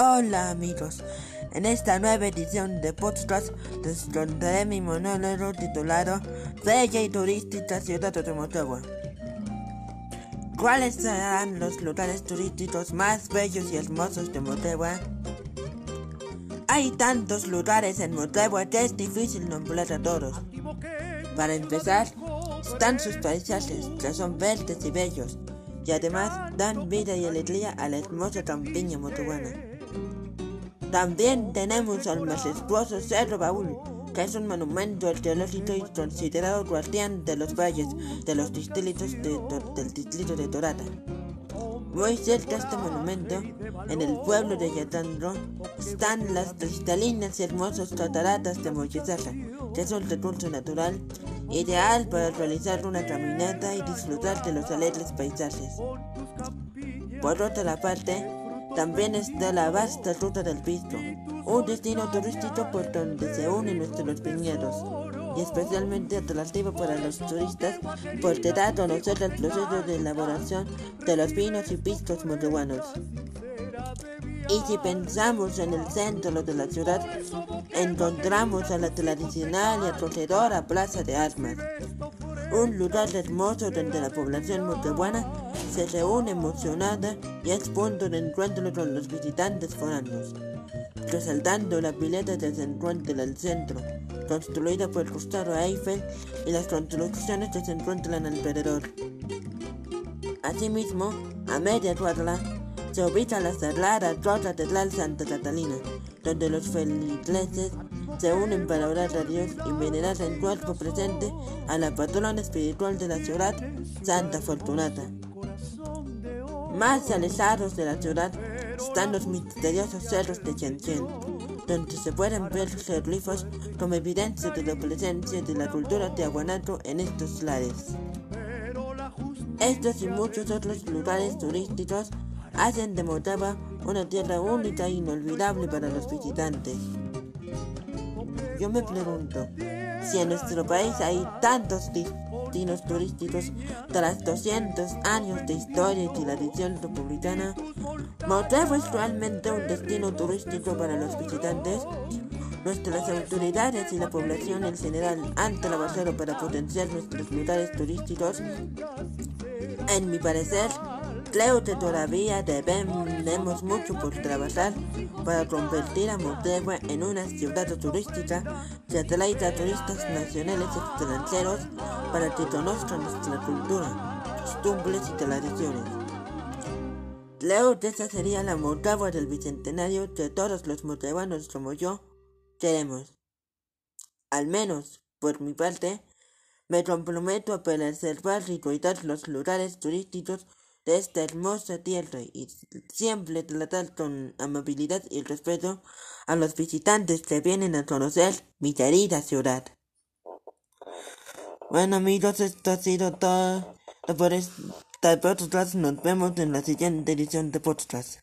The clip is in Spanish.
Hola amigos, en esta nueva edición de podcast les contaré mi monólogo titulado Bella y turística ciudad de Motagua. ¿Cuáles serán los lugares turísticos más bellos y hermosos de Motagua? Hay tantos lugares en Motagua que es difícil nombrar a todos. Para empezar, están sus paisajes, que son verdes y bellos, y además dan vida y alegría a la hermosa campiña motuana. También tenemos al majestuoso Cerro Baúl, que es un monumento arqueológico y considerado guardián de los valles de los distritos del distrito de Torata. Muy cerca de este monumento, en el pueblo de Yatandro, están las cristalinas y hermosas cataratas de Mochizaja, que es un recurso natural ideal para realizar una caminata y disfrutar de los alegres paisajes. Por otra parte, también está la vasta ruta del Pisco, un destino turístico por donde se unen nuestros viñedos y especialmente atractivo para los turistas porque da a conocer el proceso de elaboración de los vinos y piscos monteguanos. Y si pensamos en el centro de la ciudad, encontramos a la tradicional y acogedora Plaza de Armas, un lugar hermoso donde la población monteguana se reúne emocionada y es punto de encuentro con los visitantes foráneos, resaltando la pileta de encuentro del centro, construida por Gustavo Eiffel y las construcciones que se encuentran alrededor. Asimismo, a media cuadra se ubica la Rosa de Santa Catalina, donde los feligreses se unen para orar a Dios y venerar en cuerpo presente a la patrona espiritual de la ciudad, Santa Fortunata. Más alejados de la ciudad están los misteriosos cerros de Chenchen, donde se pueden ver geoglifos como evidencia de la presencia de la cultura de Aguanato en estos lares. Estos y muchos otros lugares turísticos hacen de Motagua una tierra única e inolvidable para los visitantes. Yo me pregunto, si en nuestro país hay tantos destinos turísticos tras 200 años de historia y tradición republicana, ¿Motagua es realmente un destino turístico para los visitantes? Nuestras autoridades y la población en general han trabajado para potenciar nuestros lugares turísticos. En mi parecer, Creo que todavía tenemos mucho por trabajar para convertir a Motagua en una ciudad turística que atraiga a turistas nacionales y extranjeros para que conozcan nuestra cultura, costumbres y tradiciones. Creo que esa sería la Motagua del Bicentenario que todos los motaguanos como yo queremos. Al menos, por mi parte, me comprometo a preservar y cuidar los lugares turísticos de esta hermosa tierra y siempre tratar con amabilidad y respeto a los visitantes que vienen a conocer mi querida ciudad. Bueno amigos, esto ha sido todo por esta podcast. Nos vemos en la siguiente edición de podcast.